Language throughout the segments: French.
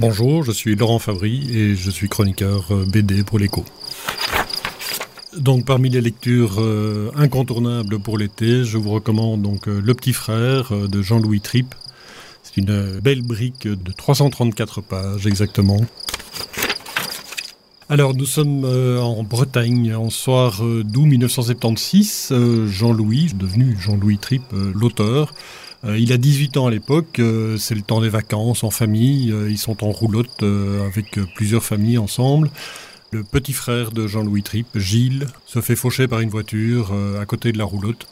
Bonjour, je suis Laurent Favry et je suis chroniqueur euh, BD pour l'écho. Donc parmi les lectures euh, incontournables pour l'été, je vous recommande donc euh, Le Petit Frère de Jean-Louis Tripp. C'est une belle brique de 334 pages exactement. Alors nous sommes en Bretagne en soir d'août 1976. Jean-Louis, devenu Jean-Louis Tripp, l'auteur, il a 18 ans à l'époque, euh, c'est le temps des vacances en famille, euh, ils sont en roulotte avec plusieurs familles ensemble. Le petit frère de Jean-Louis Tripp, Gilles, se fait faucher par une voiture à côté de la roulotte.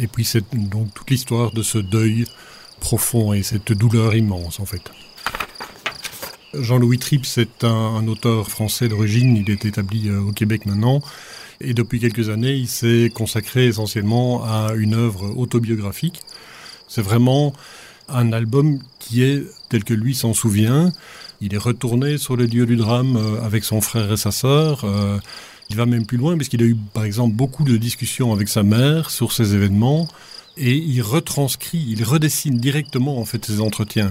Et puis c'est donc toute l'histoire de ce deuil profond et cette douleur immense en fait. Jean-Louis Tripp, c'est un, auteur français d'origine, il est établi au Québec maintenant. Et depuis quelques années, il s'est consacré essentiellement à une œuvre autobiographique c'est vraiment un album qui est tel que lui s'en souvient. Il est retourné sur le lieu du drame euh, avec son frère et sa sœur. Euh, il va même plus loin parce qu'il a eu par exemple beaucoup de discussions avec sa mère sur ces événements et il retranscrit, il redessine directement en fait ces entretiens.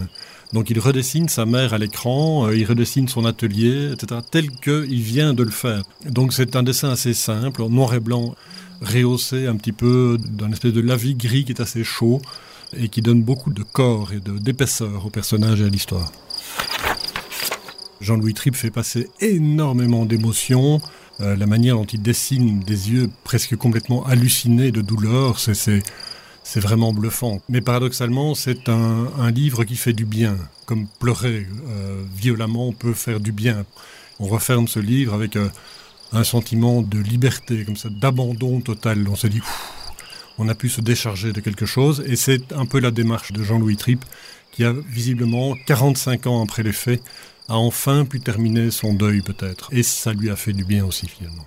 Donc il redessine sa mère à l'écran, euh, il redessine son atelier, etc., tel qu'il vient de le faire. Donc c'est un dessin assez simple, en noir et blanc, rehaussé un petit peu d'un espèce de lavis gris qui est assez chaud et qui donne beaucoup de corps et d'épaisseur au personnage et à l'histoire. Jean-Louis Tripp fait passer énormément d'émotions. Euh, la manière dont il dessine des yeux presque complètement hallucinés de douleur, c'est vraiment bluffant. Mais paradoxalement, c'est un, livre qui fait du bien, comme pleurer euh, violemment peut faire du bien. On referme ce livre avec euh, un sentiment de liberté, comme ça, d'abandon total. On se dit, on a pu se décharger de quelque chose. Et c'est un peu la démarche de Jean-Louis Tripp, qui a visiblement, 45 ans après les faits, a enfin pu terminer son deuil peut-être. Et ça lui a fait du bien aussi finalement.